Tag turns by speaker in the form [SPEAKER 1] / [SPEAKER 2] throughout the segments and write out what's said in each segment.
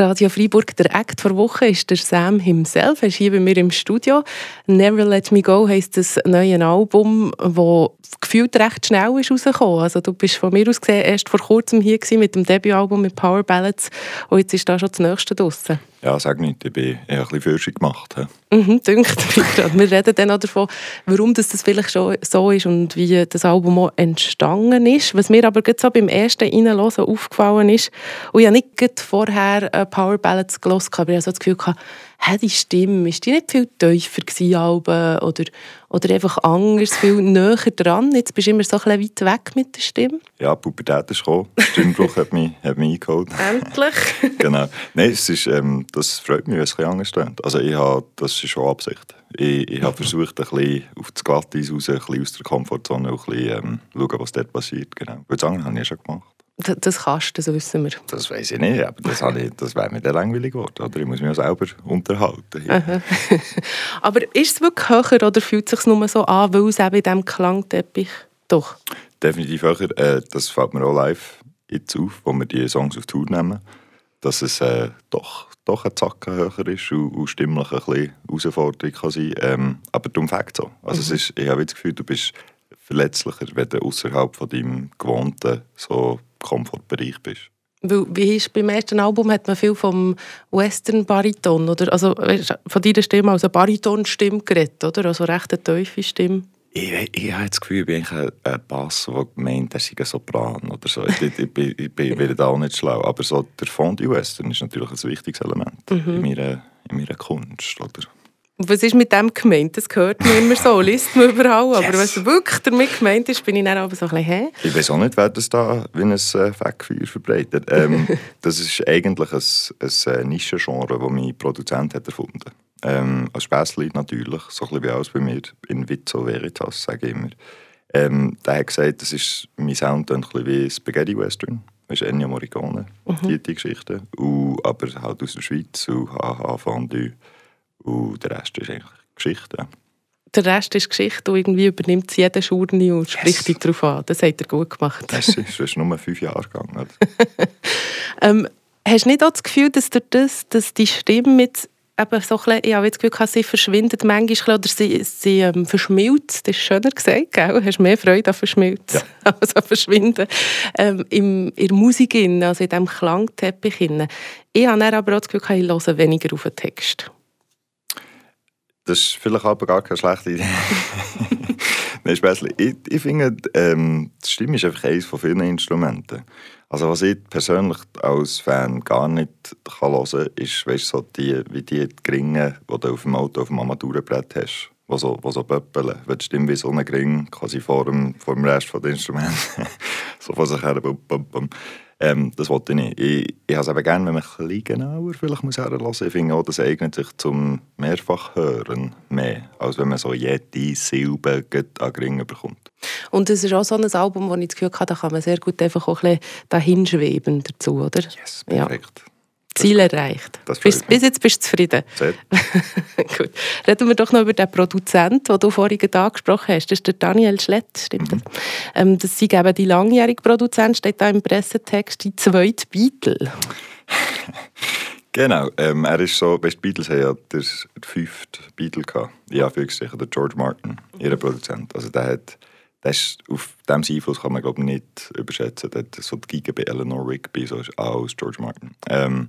[SPEAKER 1] Radio Freiburg. Der Act vor Woche ist der Sam himself. Er ist hier bei mir im Studio. Never Let Me Go heisst das neue Album, das gefühlt recht schnell ist rausgekommen. Also du bist von mir aus gesehen erst vor kurzem hier mit dem Debütalbum mit Power Ballads und jetzt ist da schon das nächste draussen.
[SPEAKER 2] Ja, sag nicht, ich bin eher ein bisschen Fürschig gemacht.
[SPEAKER 1] Mhm, dünkt Wir reden dann auch davon, warum das, das vielleicht schon so ist und wie das Album auch entstanden ist. Was mir aber gerade so beim ersten Reinhören aufgefallen ist, und ich habe nicht vorher äh, Power Ballads gelesen, aber ich habe so das Gefühl gehabt, hey, die Stimme, ist die nicht viel tiefer gewesen, oder, oder einfach anders, viel näher dran? Jetzt bist du immer so ein bisschen weit weg mit der Stimme.
[SPEAKER 2] Ja, die Pubertät ist gekommen. Der Stimmbruch hat mich, hat mich eingeholt.
[SPEAKER 1] Endlich.
[SPEAKER 2] genau. Nein, es ist, ähm, das freut mich, wenn es ein bisschen anders klingt. Also ich habe, das ist schon Absicht. Ich, ich habe versucht, ein bisschen auf das Glatteis raus, ein bisschen aus der Komfortzone, ein bisschen ähm, schauen, was dort passiert. Genau. Weil das andere habe ich ja schon gemacht.
[SPEAKER 1] Das kannst du, das wissen wir.
[SPEAKER 2] Das weiß ich nicht, aber das, das wäre mir dann langweilig geworden. Oder? Ich muss mich ja selber unterhalten.
[SPEAKER 1] aber ist es wirklich höher oder fühlt es sich nur so an, weil es eben in diesem Klangteppich doch?
[SPEAKER 2] Definitiv höher. Äh, das fällt mir auch live jetzt auf, wo wir die Songs auf Tour nehmen, dass es äh, doch, doch ein Zacken höher ist und, und stimmlich ein bisschen Herausforderung kann sein. Ähm, aber darum fängt so. Also mhm. es ist, ich habe das Gefühl, du bist verletzlicher, wenn du außerhalb von deinem gewohnten so Komfortbereich bist.
[SPEAKER 1] wie ist, beim ersten Album hat man viel vom Western-Bariton, oder? Also von deiner Stimme als eine Bariton-Stimme geredet, oder? Also recht eine tiefe Stimme.
[SPEAKER 2] Ich, ich, habe das Gefühl, ich bin ein, ein Bass, der meint, er sei ein Sopran oder so. Ich, ich, ich, ich bin da auch nicht schlau. Aber so der Fondue-Western ist natürlich ein wichtiges Element mhm. in, meiner, in meiner Kunst. Oder?
[SPEAKER 1] Was ist mit dem gemeint? Das hört man immer so, liest man überall. Yes. Aber was wirklich damit gemeint ist, bin ich dann aber so ein bisschen, hä?
[SPEAKER 2] Ich weiß auch nicht, wer das da wie ein äh, Fegfeuer verbreitet. Ähm, das ist eigentlich ein, ein äh, Nischengenre, das mein Produzent hat erfunden hat. Ähm, als Späßli natürlich, so ein bisschen wie alles bei mir in Vizzo Veritas, sage ich immer. Ähm, der hat gesagt, das ist, mein Sound ein bisschen wie Spaghetti Western. Das ist Ennio Morricone, mhm. die, die Geschichte. Und, aber halt aus der Schweiz und haha, Fondue. Und der Rest ist eigentlich Geschichte.
[SPEAKER 1] Der Rest ist Geschichte und irgendwie übernimmt es jeder Schurni und spricht yes. dich darauf an. Das hat er gut gemacht.
[SPEAKER 2] Das ist, ist nur fünf Jahre gegangen.
[SPEAKER 1] ähm, hast du nicht auch das Gefühl, dass, durch das, dass die Stimme mit eben so ein ich habe das Gefühl, sie verschwindet manchmal oder sie, sie ähm, verschmilzt, das ist schöner gesagt, gell? hast mehr Freude an Verschmilzen ja. als an Verschwinden, ähm, im, in der Musik, also in diesem Klangteppich. Ich habe aber auch das Gefühl, ich höre weniger auf den Text.
[SPEAKER 2] Das ist vielleicht aber gar keine schlechte Idee. Nein, ich, ich finde, ähm, die Stimme ist einfach eines von vielen Instrumenten. Also was ich persönlich als Fan gar nicht kann hören kann, ist weißt, so die, wie die Gringe, die du auf dem Auto auf dem Armaturenbrett hast, die so, die so pöppeln. Wenn die Stimme wie so ein Gring quasi vor dem, vor dem Rest des Instruments so vor sich her bum, bum, bum. Ähm, das wollte ich nicht. Ich, ich habe es eben gerne, wenn man ein bisschen genauer vielleicht muss herlassen. Ich finde auch, das eignet sich zum Mehrfachhören mehr, als wenn man so jede Silbe an Ringen bekommt.
[SPEAKER 1] Und es ist auch so ein Album, wo ich das Gefühl habe, da kann man sehr gut einfach auch ein bisschen dahin schweben dazu, oder?
[SPEAKER 2] Yes, perfekt. Ja.
[SPEAKER 1] Ziel erreicht. Bis, bis, jetzt bist du zufrieden.
[SPEAKER 2] Sehr.
[SPEAKER 1] Gut. Reden wir doch noch über den Produzenten, den du vorhin angesprochen hast. Das ist der Daniel Schlett, stimmt mhm. das? Ähm, das sind eben die langjährige Produzent, steht da im Pressetext, die zweite Beatle.
[SPEAKER 2] genau. Ähm, er ist so, weißt, die Beatles haben ja den fünften Beatle gehabt. Ja, für der George Martin, ihr Produzent. Also der hat das auf diesem Einfluss kann man glaube ich, nicht überschätzen. Der so die Giga bei Eleanor Rigby, so ist auch George Martin. Ähm,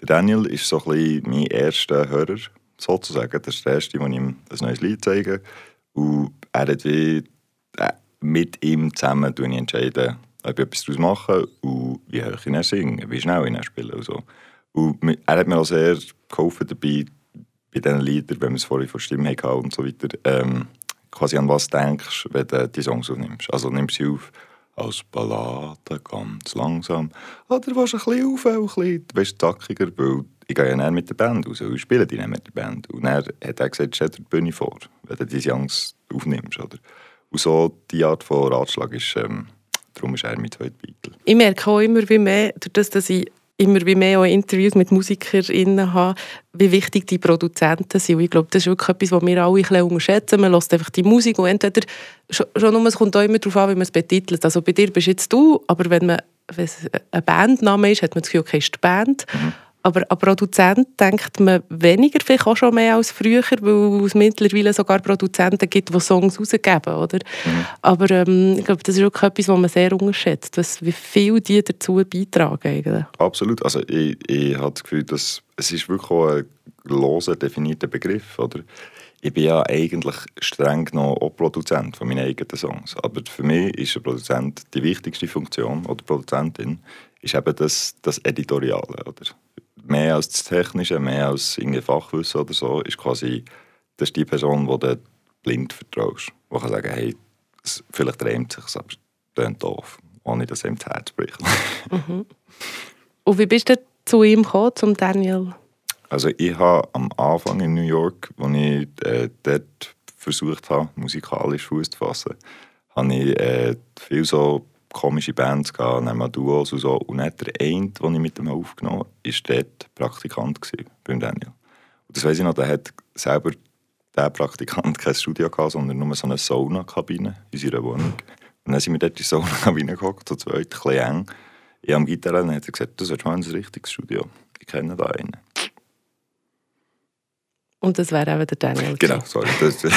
[SPEAKER 2] der Daniel ist so ein bisschen mein erster Hörer, sozusagen. Das ist der erste, ich ihm ein neues Lied zeige. Und er hat wie, äh, mit ihm zusammen entscheiden, ob ich etwas daraus mache und wie hoch ich ihn singe, wie schnell ich ihn spiele und so. Und er hat mir auch sehr geholfen dabei, bei diesen Liedern, wenn wir es vorhin von Stimme hatten und so weiter, ähm, quasi an was denkst, wenn du die Songs aufnimmst. Also nimmst sie auf als Ballade, ganz langsam. Oder du ein bisschen auf, ein bisschen weißt, zackiger, weil ich gehe ja näher mit der Band raus ich spiele die nicht mit der Band. Und dann hat er gesagt, stell dir die Bühne vor, wenn du diese Songs aufnimmst. Oder? Und so die Art von Ratschlag ist, ähm, darum ist er mein zweiter Beatle.
[SPEAKER 1] Ich merke auch immer wie mehr, dadurch, dass ich immer mehr Interviews mit MusikerInnen habe, wie wichtig die Produzenten sind. Und ich glaube, das ist wirklich etwas, was wir alle ein bisschen unterschätzen. Man hört einfach die Musik und entweder, schon nur, es kommt auch immer darauf an, wie man es betitelt. Also bei dir bist jetzt du, aber wenn man wenn es ein Bandname ist, hat man das Gefühl, okay, ist die Band. Mhm. Aber ein Produzent denkt man weniger, vielleicht auch schon mehr als früher, weil es mittlerweile sogar Produzenten gibt, die Songs rausgeben, oder? Mhm. Aber ähm, ich glaube, das ist wirklich etwas, was man sehr unterschätzt, was, wie viel die dazu beitragen eigentlich.
[SPEAKER 2] Absolut. Also ich, ich habe das Gefühl, dass es ist wirklich auch ein loser definierter Begriff, oder? Ich bin ja eigentlich streng genommen auch Produzent von meinen eigenen Songs. Aber für mich ist ein Produzent die wichtigste Funktion, oder Produzentin, ist eben das, das Editoriale, oder? Mehr als das Technische, mehr als irgendwie Fachwissen oder so, ist quasi das ist die Person, die du blind vertraust. Die kann sagen, hey, vielleicht träumt sich aber es klingt doof, ohne dass ihm das Herz bricht.
[SPEAKER 1] mhm. Und wie bist du zu ihm gekommen, zum Daniel?
[SPEAKER 2] Also ich habe am Anfang in New York, als ich äh, dort versucht habe, musikalisch Fuß zu fassen, habe ich äh, viel so komische Bands gehabt, dann Duos und so. Und nicht der eine, den ich mit ihm aufgenommen habe, war dort Praktikant gewesen, beim Daniel. Und das weiss ich noch, der hat selber, der Praktikant, kein Studio gehabt, sondern nur so eine Sauna-Kabine in seiner Wohnung. Und dann sind wir dort in die Sauna-Kabine gekommen, zu zweit, ein bisschen eng. Ich am Gitarre und hat er gesagt, das ist mal ein richtiges Studio. Ich kenne da einen.
[SPEAKER 1] Und das wäre eben der Daniel.
[SPEAKER 2] Genau, sorry.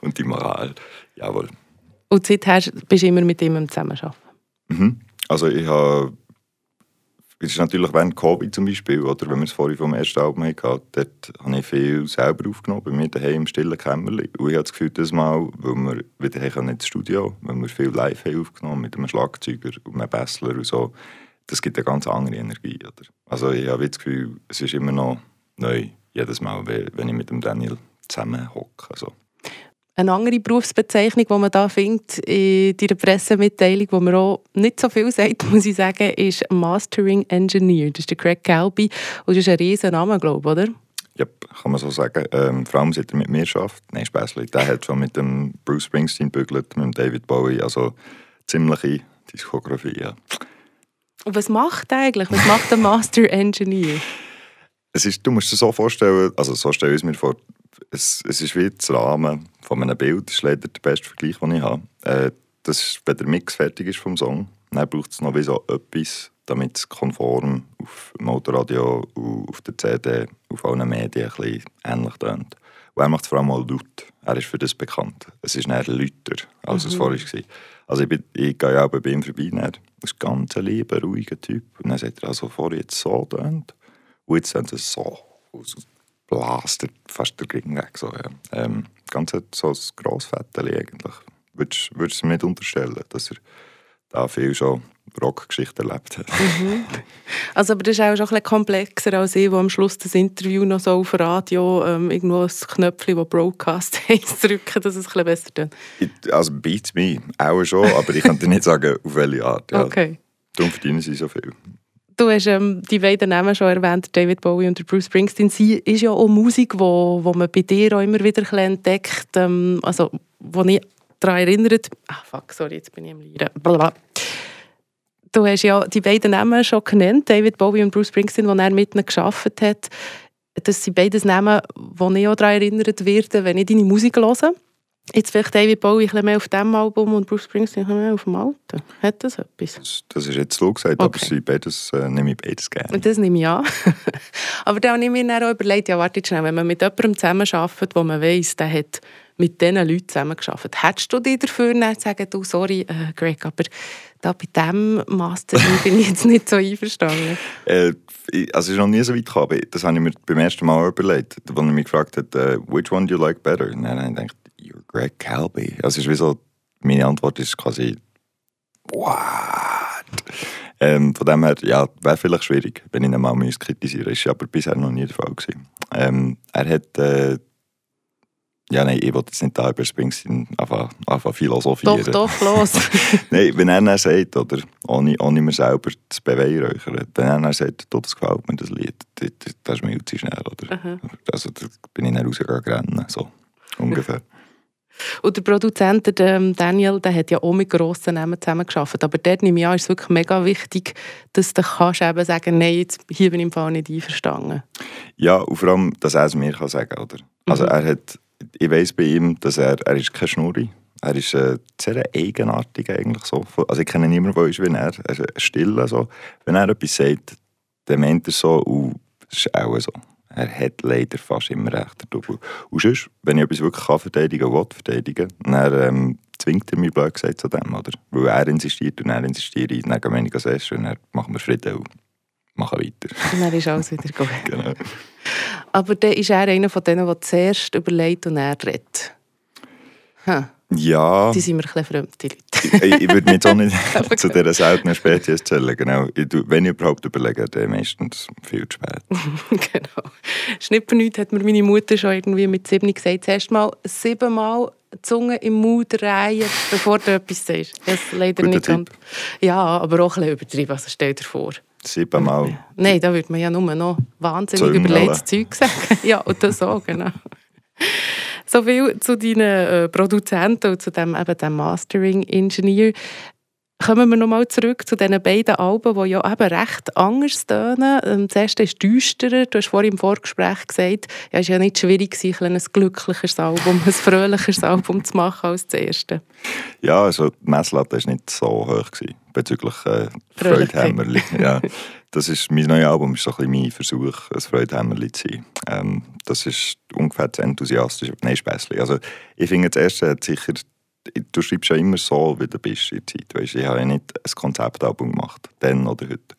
[SPEAKER 2] Und die Moral, jawohl.
[SPEAKER 1] Und seither bist du immer mit ihm zusammenarbeiten?
[SPEAKER 2] Mhm. Also ich habe... Es ist natürlich während Covid zum Beispiel, oder wenn wir es vorhin vom ersten Album hatten, dort habe ich viel selber aufgenommen, bei mir daheim im stillen Kämmerchen. Und ich habe das Gefühl, das Mal, weil wir wieder ins Studio weil wir viel live haben aufgenommen mit einem Schlagzeuger und einem Bessler und so, das gibt eine ganz andere Energie. Oder? Also ich habe das Gefühl, es ist immer noch neu, jedes Mal, wenn ich mit dem Daniel zusammen hocke. Also.
[SPEAKER 1] Eine andere Berufsbezeichnung, die man da findet in dieser Pressemitteilung, die man auch nicht so viel sagt, muss ich sagen, ist Mastering Engineer. Das ist der Craig Calby und das ist ein riesen Name, glaube ich, oder?
[SPEAKER 2] Ja, kann man so sagen. Ähm, vor allem, seit er mit mir arbeitet. Nein, Späßli. Der hat schon mit dem Bruce Springsteen bügelt, mit dem David Bowie, also ziemliche Diskografie, ja.
[SPEAKER 1] Und was macht eigentlich? Was macht der Master Engineer?
[SPEAKER 2] es ist, du musst dir so vorstellen, also so stelle ich es mir vor, es, es ist wie das Rahmen von einem Bild, das ist leider der beste Vergleich, den ich habe. Äh, das ist, wenn der Mix fertig ist vom Song, dann braucht es noch wie so etwas, damit es konform auf dem Autoradio, auf der CD, auf allen Medien ein bisschen ähnlich tönt. Und er macht es vor allem mal laut. Er ist für das bekannt. Es ist eher lauter, als mhm. es vorher war. Also ich, bin, ich gehe ja auch bei ihm vorbei. Er ist ein ganz lieber, ruhiger Typ. Und dann sagt er, also vorher jetzt so tönt. Und jetzt sind es so blast fast der Ring weg. So, ja. ähm, ganz so ein Grossvettel eigentlich. Würdest du es mir nicht unterstellen, dass er da viel schon Rockgeschichte erlebt hat. Mhm.
[SPEAKER 1] Also, aber das ist auch schon ein komplexer als ich, wo am Schluss das Interview noch so auf Radio ähm, irgendwo ein Knöpfchen, das Broadcast heisst, drücken, dass es ein bisschen besser tut.
[SPEAKER 2] Also, beats me, auch schon, aber ich kann dir nicht sagen, auf welche Art. Ja.
[SPEAKER 1] Okay.
[SPEAKER 2] Darum verdienen sie so viel.
[SPEAKER 1] Du hast die beiden Namen schon erwähnt, David Bowie und Bruce Springsteen. Sie ist ja auch Musik, wo, wo man bei dir auch immer wieder entdeckt, ähm, also wo ich daran erinnert. Ah, fuck, sorry, jetzt bin ich am Lieren. Du hast ja die beiden Namen schon genannt, David Bowie und Bruce Springsteen, die er mit ihnen gearbeitet hat. Das sind beides Namen, wo ich auch daran erinnert werde, wenn ich deine Musik höre. Jetzt vielleicht David Bowie ein mehr auf diesem Album und Bruce Springsteen mehr auf dem alten. Hat das etwas?
[SPEAKER 2] Das, das ist jetzt so gesagt, okay. aber sie beides, äh, nehme ich beides gerne.
[SPEAKER 1] Das nehme ich an. aber dann habe ich mir dann auch überlegt, ja warte schnell, wenn man mit jemandem zusammenarbeitet, wo man weiss, der hat mit diesen Leuten zusammengearbeitet, hättest du dich dafür dann sagen, du, sorry, äh, Greg, aber da bei diesem Master bin ich jetzt nicht so einverstanden?
[SPEAKER 2] äh, also es ist noch nie so weit gekommen. Das habe ich mir beim ersten Mal überlegt, als er mich gefragt hat, uh, which one do you like better? Und dann habe ich gedacht, Greg Calby. Also ist wie so, meine Antwort ist quasi, what? Ähm, von dem her, ja, wäre vielleicht schwierig, wenn ich ihn mal kritisieren. Ist aber bisher noch nie der Fall gewesen. Ähm, er hat, äh, ja nein, ich wollte jetzt nicht da über Springsteen einfach, einfach philosophieren.
[SPEAKER 1] Doch, doch, los.
[SPEAKER 2] nein, wenn er dann sagt, oder, ohne, ohne mir selber zu beweihräuchern, wenn er dann sagt, das gefällt mir, das Lied, das, das ist mir zu schnell, oder? -huh. Also da bin ich dann rausgegangen, so ungefähr.
[SPEAKER 1] Und der Produzent, der ähm, Daniel, der hat ja auch mit grossen Namen zusammengearbeitet. Aber dort nehme ich an, ist es wirklich mega wichtig, dass du kannst eben sagen nein, jetzt, hier bin ich im Fall nicht einverstanden.
[SPEAKER 2] Ja, und vor allem, dass er es mir kann sagen kann. Also mhm. er hat, ich weiss bei ihm, dass er, er ist kein Schnurri. Er ist äh, sehr eigenartig eigentlich so. Also ich kenne niemanden, der ist wie er. Er ist still. So. Wenn er etwas sagt, dann meint er so, und das ist auch so. Er hat leider fast immer recht, der Double. Und sonst, wenn ich etwas wirklich kann verteidigen kann, will verteidigen, dann ähm, zwingt er mich blöd gesagt zu dem, oder? Weil er insistiert und er insistiert, dann gehen wir nicht als erstes und dann machen wir Frieden und machen weiter.
[SPEAKER 1] Und dann ist alles wieder gut.
[SPEAKER 2] genau.
[SPEAKER 1] Aber dann ist er einer von denen, der zuerst überlegt und er redet. Hm.
[SPEAKER 2] Ja.
[SPEAKER 1] Die sind mir ein bisschen fremd, die Leute.
[SPEAKER 2] ich, ich würde mich auch nicht zu dieser seltenen Spezies zählen. Genau. Ich, wenn ich überhaupt überlege, dann meistens viel zu spät.
[SPEAKER 1] genau. Schnippernicht hat mir meine Mutter schon irgendwie mit sieben gesagt, zuerst mal siebenmal die Zunge im Mund drehen, bevor du etwas sagst. Das leider
[SPEAKER 2] Guter
[SPEAKER 1] nicht ganz... Ja, aber auch ein bisschen übertrieben, also stell dir vor.
[SPEAKER 2] Siebenmal.
[SPEAKER 1] Nein, da würde man ja nur noch wahnsinnig überlegtes Zeug sagen. ja, und das auch, genau. So viel zu deinen äh, Produzenten und zu dem, eben dem Mastering-Ingenieur. Kommen wir nochmal zurück zu diesen beiden Alben, die ja eben recht anders tönen. Ähm, Das erste ist düsterer. Du hast vorhin im Vorgespräch gesagt, ja, es war ja nicht schwierig, gewesen, ein glücklicheres Album, ein fröhlicheres Album zu machen als das erste.
[SPEAKER 2] Ja, also die Messlatte war nicht so hoch gewesen, bezüglich äh. Freudhämmerli. ja, das ist, mein neues Album ist so ein bisschen mein Versuch, ein Freudhämmerli zu sein. Ähm, das ist ungefähr das enthusiastische, nein, Späßli. Also ich finde, das erste hat sicher, du schreibst ja immer so, wie du bist in der Zeit. Weißt, ich habe ja nicht ein Konzeptalbum gemacht, dann oder heute.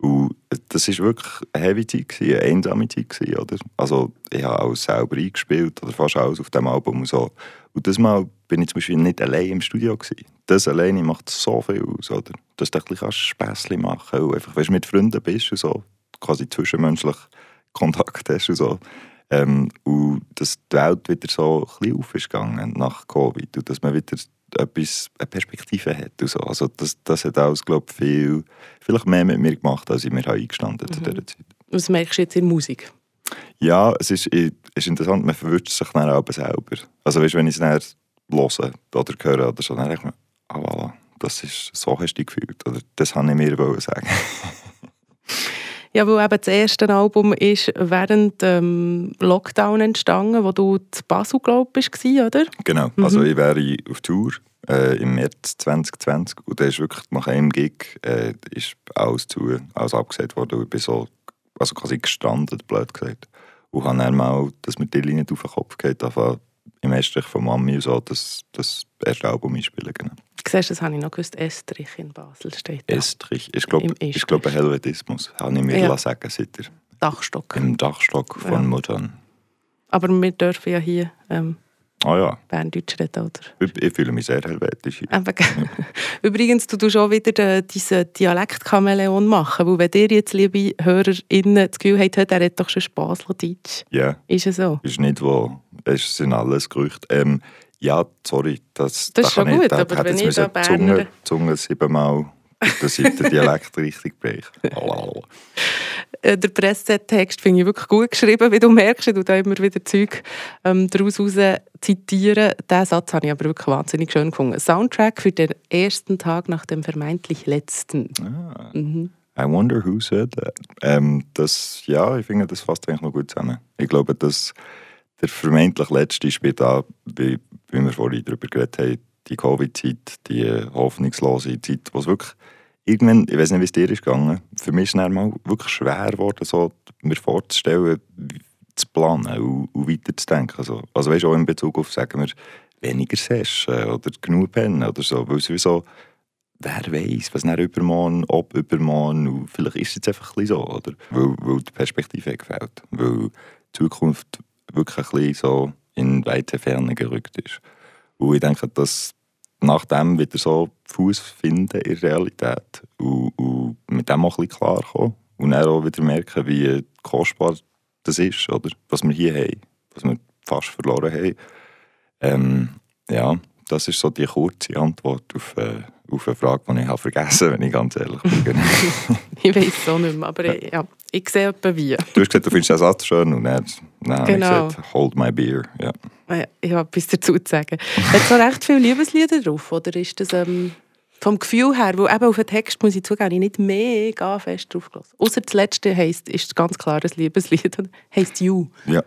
[SPEAKER 2] Und das war wirklich eine heavy Zeit, eine einsame Zeit. Oder? Also ich habe alles selber eingespielt, oder fast alles auf dem Album und so. Und das Mal bin ich zum Beispiel nicht allein im Studio. Gewesen. Das alleine macht so viel aus. Oder? Dass du ein bisschen Späßchen machen kannst. Einfach, wenn du mit Freunden bist und so, quasi zwischenmenschlich Kontakt hast und so. Ähm, und dass die Welt wieder so ein bisschen auf ist gegangen nach Covid. Und dass man wieder etwas, eine Perspektive hat. Und so. Also das, das hat alles, glaube ich, viel, vielleicht mehr mit mir gemacht, als ich mir habe eingestanden zu dieser Zeit.
[SPEAKER 1] Was merkst du jetzt in Musik?
[SPEAKER 2] Ja, es ist, ist interessant, man verwünscht sich dann aber selber. Also weißt, wenn ich es dann höre oder höre oder so, dann denke ich mir, ah voilà, das ist, so hast du dich gefühlt. Oder das wollte ich mir sagen.
[SPEAKER 1] Ja, weil eben das erste Album ist während dem Lockdown entstanden, wo du zu Basel, glaube ich, warst, oder?
[SPEAKER 2] genau, also ich wäre auf Tour äh, im März 2020 und da ist wirklich nach einem Gig äh, ist alles zu, alles abgesagt worden und ich bin so, also quasi gestrandet, blöd gesagt. Und habe dann mal das mit der Linie auf den Kopf gehabt, im Estrich von Mami und so, das, das erste Album einspielen, genau.
[SPEAKER 1] Siehst das habe ich noch gewusst. Estrich in Basel steht da.
[SPEAKER 2] Estrich, ich glaube, ich glaube Helvetismus, habe ich mir
[SPEAKER 1] Ja.
[SPEAKER 2] sagen seit der,
[SPEAKER 1] Dachstock.
[SPEAKER 2] im Dachstock von
[SPEAKER 1] Ja.
[SPEAKER 2] Muttern.
[SPEAKER 1] Aber wir dürfen ja hier ähm,
[SPEAKER 2] Ah ja,
[SPEAKER 1] Berndeutsch reden, oder?
[SPEAKER 2] ich, ich fühle mich sehr helvetisch.
[SPEAKER 1] Übrigens, du tust auch wieder diesen Dialektkameleon machen, weil wenn ihr jetzt, liebe HörerInnen, das Gefühl habt, der hat doch schon Basler-Deutsch.
[SPEAKER 2] Ja,
[SPEAKER 1] Ist es so?
[SPEAKER 2] ist nicht wo, es sind alles Gerüchte. Ähm, ja, sorry, das,
[SPEAKER 1] Das ist
[SPEAKER 2] kann
[SPEAKER 1] schon
[SPEAKER 2] ich,
[SPEAKER 1] gut,
[SPEAKER 2] da
[SPEAKER 1] aber wenn
[SPEAKER 2] jetzt
[SPEAKER 1] ich da Berner-
[SPEAKER 2] Zunge, Zunge siebenmal, ich den Dialekt richtig breche.
[SPEAKER 1] Äh, der Pressetext finde ich wirklich gut geschrieben, wie du merkst. Ich tue da immer wieder Zeug ähm, daraus raus zitieren. Diesen Satz habe ich aber wirklich wahnsinnig schön gefunden. Soundtrack für den ersten Tag nach dem vermeintlich letzten.
[SPEAKER 2] Ah.
[SPEAKER 1] Mhm.
[SPEAKER 2] I wonder who said that. Ähm, das, ja, ich finde, das fasst eigentlich noch gut zusammen. Ich glaube, dass der vermeintlich letzte spielt da, wie, wie wir vorhin darüber geredet haben, die Covid-Zeit, die hoffnungslose Zeit, wo es wirklich irgendwann, ich weiß nicht, wie es dir ist gegangen, für mich ist es mal wirklich schwer geworden, so, mir vorzustellen, zu planen und, und weiterzudenken. Also, also weißt du, auch in Bezug auf, sagen wir, weniger Session oder genug pennen oder so, weil es wie so, wer weiß, was nach übermorgen, ob übermorgen, und vielleicht ist es jetzt einfach ein so, oder? Weil, weil die Perspektive gefällt, weil die Zukunft wirklich ein bisschen so in weite Ferne gerückt ist. Und ich denke, dass nach dem wieder so Fuß finden in der Realität und, und mit dem auch ein bisschen klarkommen und dann auch wieder merken, wie kostbar das ist, oder? Was wir hier haben, was wir fast verloren haben. Ähm, ja, das ist so die kurze Antwort auf, äh, auf eine Frage, die ich habe vergessen wenn ich ganz ehrlich bin.
[SPEAKER 1] Ich weiß es auch nicht mehr, aber ja, ich sehe etwa wie.
[SPEAKER 2] du hast gesagt, du findest den Satz schön und dann, dann
[SPEAKER 1] Genau.
[SPEAKER 2] ich gesagt, hold my beer. Ja.
[SPEAKER 1] Ja, Ich habe etwas dazu zu sagen. Hat so recht viele Liebeslieder drauf, oder ist das ähm, vom Gefühl her, weil eben auf den Text muss ich zugeben, ich nicht mega fest drauf gelassen. Außer das letzte heisst, ist ganz klar ein Liebeslied heisst You.
[SPEAKER 2] Ja,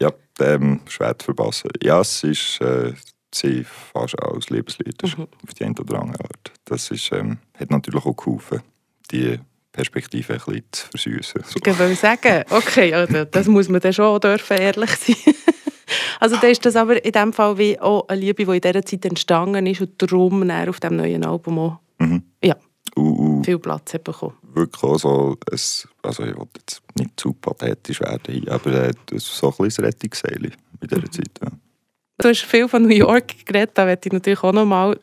[SPEAKER 2] ja ähm, schwer zu verpassen. Ja, es ist äh, sie fast als Liebeslied, ist auf die eine oder andere Art. Das ist, ähm, hat natürlich auch geholfen, die Perspektive ein bisschen zu versüßen. So.
[SPEAKER 1] Ich will sagen, okay, also das muss man dann schon dürfen, ehrlich sein. also dann ist das aber in dem Fall wie auch eine Liebe, die in dieser Zeit entstanden ist und darum auf dem neuen Album auch
[SPEAKER 2] Mhm.
[SPEAKER 1] ja,
[SPEAKER 2] Und, und
[SPEAKER 1] viel Platz hat bekommen.
[SPEAKER 2] wirklich auch so, ein, also ich will jetzt nicht zu pathetisch werden, aber äh, so ein bisschen Rettungsseil in dieser
[SPEAKER 1] Mhm.
[SPEAKER 2] Zeit. Ja.
[SPEAKER 1] Du hast viel von New York geredet, da werde ich natürlich auch noch mal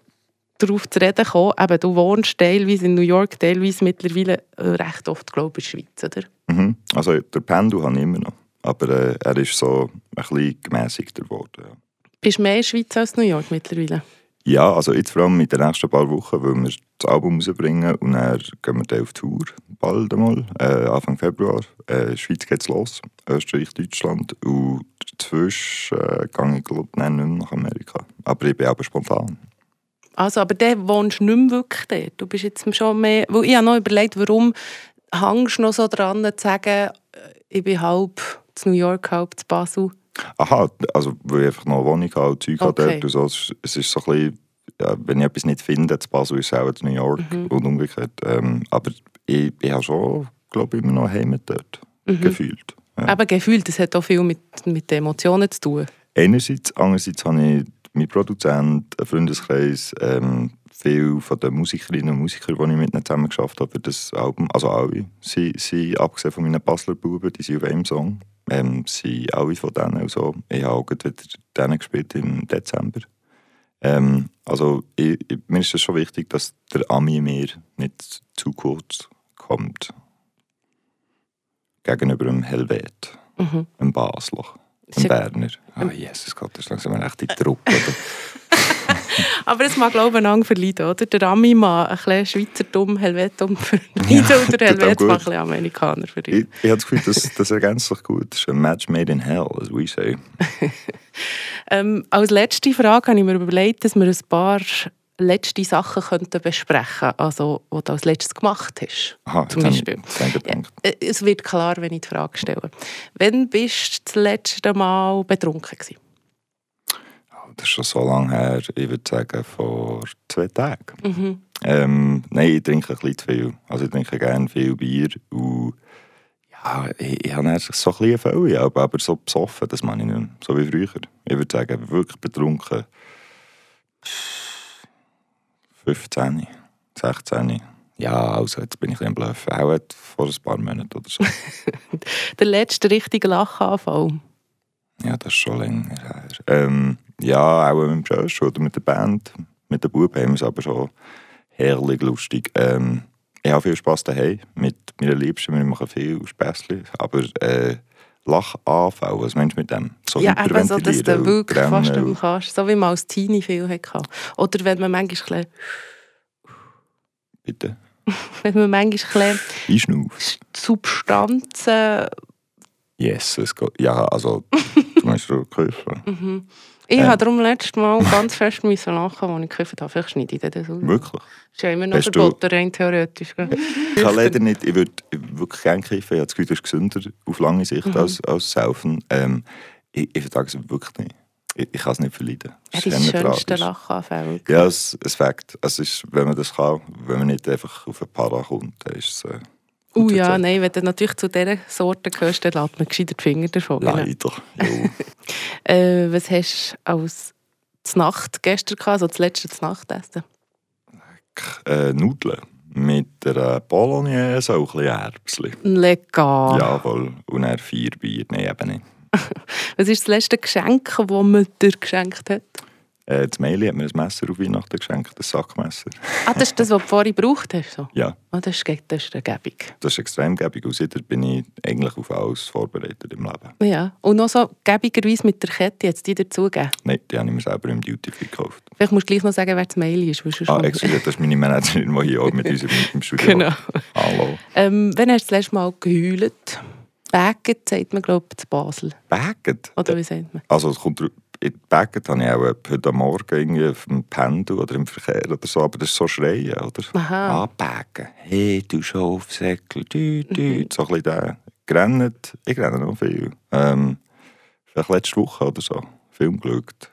[SPEAKER 1] darauf zu reden kommen. Eben, du wohnst teilweise in New York, teilweise mittlerweile äh, recht oft, glaube ich, in der Schweiz, oder?
[SPEAKER 2] Mhm. Also der Pendel habe ich immer noch, aber äh, er ist so ein bisschen gemäßigter geworden. Ja.
[SPEAKER 1] Bist du mehr in der Schweiz als New York mittlerweile?
[SPEAKER 2] Ja, also jetzt vor allem in den nächsten paar Wochen, weil wir das Album rausbringen und dann gehen wir dann auf Tour, bald einmal, äh, Anfang Februar. Äh, Schweiz geht's los, Österreich, Deutschland und dazwischen äh, gehe ich glaube ich nicht mehr nach Amerika. Aber ich bin aber spontan.
[SPEAKER 1] Also, aber dann wohnst du nicht mehr wirklich dort. Du bist jetzt schon mehr... Weil ich habe noch überlegt, warum hängst du noch so dran, zu sagen, äh, ich bin halb zu New York, halb zu Basel.
[SPEAKER 2] Aha, also weil ich einfach noch eine Wohnung habe und Zeug habe
[SPEAKER 1] Okay.
[SPEAKER 2] dort so. Es ist- so ein bisschen, ja, wenn ich etwas nicht finde, zu Basel ist es auch zu New York
[SPEAKER 1] Mhm.
[SPEAKER 2] und umgekehrt. Ähm, aber ich, ich habe schon, glaube ich, immer noch Heimat dort
[SPEAKER 1] Mhm.
[SPEAKER 2] gefühlt. Ja.
[SPEAKER 1] Eben gefühlt, das hat auch viel mit, mit den Emotionen zu tun.
[SPEAKER 2] Einerseits, andererseits habe ich meinen Produzent, einen Freundeskreis, ähm, viele von den Musikerinnen und Musikern, die ich mit ihnen zusammen geschafft habe für das Album, also alle, sie, sie abgesehen von meinen Basler Buben, die sind auf einem Song, ähm, sind alle von denen und so. Ich habe auch wieder denen gespielt im Dezember. Ähm, also ich, ich, mir ist es schon wichtig, dass der Ami mir nicht zu kurz kommt. Gegenüber dem Helvet,
[SPEAKER 1] Mhm.
[SPEAKER 2] einem Basler. Ein
[SPEAKER 1] ja-
[SPEAKER 2] Berner. Ah, Jesus Gott, das ist langsam eine echte Truppe. oder?
[SPEAKER 1] Aber es mag, glaube ich, einander verleiden, oder? Der Ami mag ein bisschen Schweizertum, Helvetum verleiden und der
[SPEAKER 2] tut auch
[SPEAKER 1] Helvet mag ein bisschen Amerikaner
[SPEAKER 2] ich,
[SPEAKER 1] verleiden.
[SPEAKER 2] ich habe das Gefühl, das, das ergänzt sich gut. Das ist ein Match made in hell, as we say.
[SPEAKER 1] Ähm, als letzte Frage habe ich mir überlegt, dass wir ein paar letzte Sachen könnten besprechen könnten, also, die du als letztes gemacht hast.
[SPEAKER 2] Aha,
[SPEAKER 1] Zum Beispiel.
[SPEAKER 2] gedacht.
[SPEAKER 1] Äh, Es wird klar, wenn ich die Frage stelle. Wann bist du das letzte Mal betrunken gewesen?
[SPEAKER 2] Das ist schon so lange her, ich würde sagen, vor zwei Tagen.
[SPEAKER 1] Mhm.
[SPEAKER 2] Ähm, nein, ich trinke ein bisschen zu viel. Also ich trinke gerne viel Bier und ja, ich, ich habe so ein bisschen Fälle, aber, aber so besoffen, das meine ich nicht mehr. So wie früher. Ich würde sagen, wirklich betrunken. 15, 16. Ja, also jetzt bin ich ein Bluffen. Auch vor ein paar Monaten oder so.
[SPEAKER 1] Der letzte richtige Lachanfall?
[SPEAKER 2] Ja, das ist schon länger her. Ähm, ja, auch mit dem Josh oder mit der Band. Mit der Buben haben wir es aber schon herrlich lustig. Ähm, ich habe viel Spass daheim mit meiner Liebsten. Wir machen viel Späßchen. Aber äh, Lachanfall, was meinst du mit dem? So
[SPEAKER 1] ja, eben so, dass du wirklich fast
[SPEAKER 2] rennen
[SPEAKER 1] am kannst. So wie man als Teenie viel hatte. Oder wenn man manchmal,
[SPEAKER 2] Bitte,
[SPEAKER 1] wenn man manchmal. Substanzen...
[SPEAKER 2] Yes, es geht. Ja, also, du meinst du Käufer?
[SPEAKER 1] Mhm. Ich
[SPEAKER 2] Ähm.
[SPEAKER 1] habe darum letztes Mal ganz fest müssen lachen, als ich gekauft habe. Vielleicht schneide ich das aus.
[SPEAKER 2] Wirklich?
[SPEAKER 1] Das ist ja immer noch
[SPEAKER 2] Hast du-
[SPEAKER 1] verboten, rein theoretisch.
[SPEAKER 2] Ich kann leider nicht, ich würde wirklich gerne kiffen. Ich habe das Gefühl, das ist gesünder auf lange Sicht
[SPEAKER 1] Mhm.
[SPEAKER 2] als, als Saufen. Ähm, ich, ich vertrage es wirklich nicht. Ich, ich kann es nicht verleiden.
[SPEAKER 1] Ja,
[SPEAKER 2] Es
[SPEAKER 1] die
[SPEAKER 2] ist
[SPEAKER 1] schönsten
[SPEAKER 2] tragisch.
[SPEAKER 1] Lachanfälle.
[SPEAKER 2] Ja, es ist Fakt. Es ist, wenn man das kann, wenn man nicht einfach auf ein Para kommt, dann ist es äh,
[SPEAKER 1] Oh ja, nein, wenn du natürlich zu dieser Sorte gehörst, dann lässt man gescheiter die Finger davon.
[SPEAKER 2] Leider.
[SPEAKER 1] Äh, was hast du als Znacht gestern gehabt, also das letzte Znachtessen?
[SPEAKER 2] äh, Nudeln mit einer Bolognese und ein bisschen Erbsli.
[SPEAKER 1] Lecker.
[SPEAKER 2] Ja, voll. Und dann vier Bier. Nein, eben nicht.
[SPEAKER 1] Was ist das letzte Geschenk, das man dir geschenkt hat?
[SPEAKER 2] Äh, das Meili hat mir ein Messer auf Weihnachten geschenkt, ein Sackmesser.
[SPEAKER 1] Ah, das ist das, was du vorhin gebraucht hast? So.
[SPEAKER 2] Ja,
[SPEAKER 1] Ah, das, ist, das ist eine Gebung.
[SPEAKER 2] das ist extrem gäbig. Und seitdem bin ich eigentlich auf alles vorbereitet im Leben.
[SPEAKER 1] Ja. Und noch so gebigerweise mit der Kette jetzt die dazugeben.
[SPEAKER 2] Nein, die habe ich mir selber im Duty Free gekauft.
[SPEAKER 1] Vielleicht musst du gleich noch sagen, wer das Mail ist.
[SPEAKER 2] Ah, excuse, das ist meine Managerin, die hier auch mit uns im, Studio
[SPEAKER 1] Genau.
[SPEAKER 2] Hallo.
[SPEAKER 1] Ähm, wann hast du das letzte Mal geheult? Baget sagt man, glaube ich, zu Basel.
[SPEAKER 2] Baget?
[SPEAKER 1] Oder wie sagt man?
[SPEAKER 2] Also, es kommt, in Baget habe ich auch heute Morgen irgendwie auf dem Pendel oder im Verkehr oder so, aber das ist so schreien, oder?
[SPEAKER 1] Aha.
[SPEAKER 2] Ah, Bagen. Hey, du Schafsäckel, du, du.
[SPEAKER 1] Mhm.
[SPEAKER 2] So ein bisschen der. Gerannt, ich renne noch viel. Ähm, vielleicht letzte Woche oder so. Film geschaut.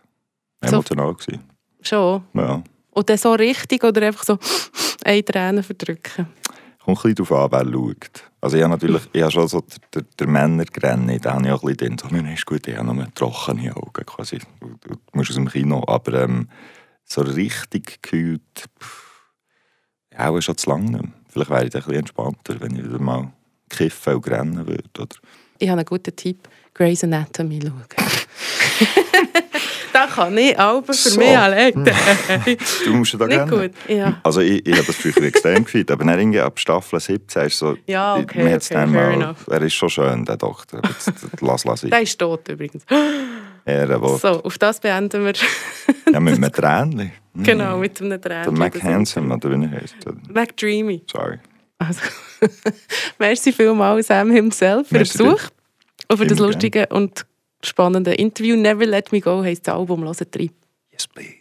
[SPEAKER 1] So-
[SPEAKER 2] Emotional gewesen.
[SPEAKER 1] Schon.
[SPEAKER 2] Ja.
[SPEAKER 1] Und dann so richtig oder einfach so eine Träne verdrücken?
[SPEAKER 2] Kommt ein bisschen darauf an, wer schaut. Also ich habe natürlich, ich habe schon so der, der Männergrenne, da habe ich auch ein bisschen. So, mir ist gut, ich habe nur trockene Augen quasi. Du, du musst aus dem Kino, aber ähm, so richtig gekühlt, ja, auch schon zu lange nicht mehr. Vielleicht wäre ich ein bisschen entspannter, wenn ich wieder mal kiffen und rennen würde. Oder?
[SPEAKER 1] Ich habe einen guten Tipp, Grey's Anatomy schauen. da kann ich Alben für
[SPEAKER 2] So.
[SPEAKER 1] mich allein.
[SPEAKER 2] Du musst ja da rennen.
[SPEAKER 1] gut, ja.
[SPEAKER 2] Also ich, ich habe das früher extrem gefühlt, aber dann irgendwie ab Staffel 17 ist so...
[SPEAKER 1] Ja, okay,
[SPEAKER 2] hat's
[SPEAKER 1] okay,
[SPEAKER 2] mal. Er ist schon schön, der Doktor. aber jetzt- Lass, lass ich.
[SPEAKER 1] Der ist tot übrigens.
[SPEAKER 2] Ehrenwort.
[SPEAKER 1] So, auf das beenden wir.
[SPEAKER 2] Ja, mit einem Tränchen. Hm.
[SPEAKER 1] genau, mit einem
[SPEAKER 2] Der
[SPEAKER 1] Tränen.
[SPEAKER 2] Mac Hansen, oder wie er heißt.
[SPEAKER 1] Mac Dreamy.
[SPEAKER 2] Sorry.
[SPEAKER 1] Also, merci vielmals Sam himself für
[SPEAKER 2] Merci
[SPEAKER 1] den Besuch und für das lustige und spannende Interview. Never Let Me Go heisst das Album. Hört rein.
[SPEAKER 2] Yes, please.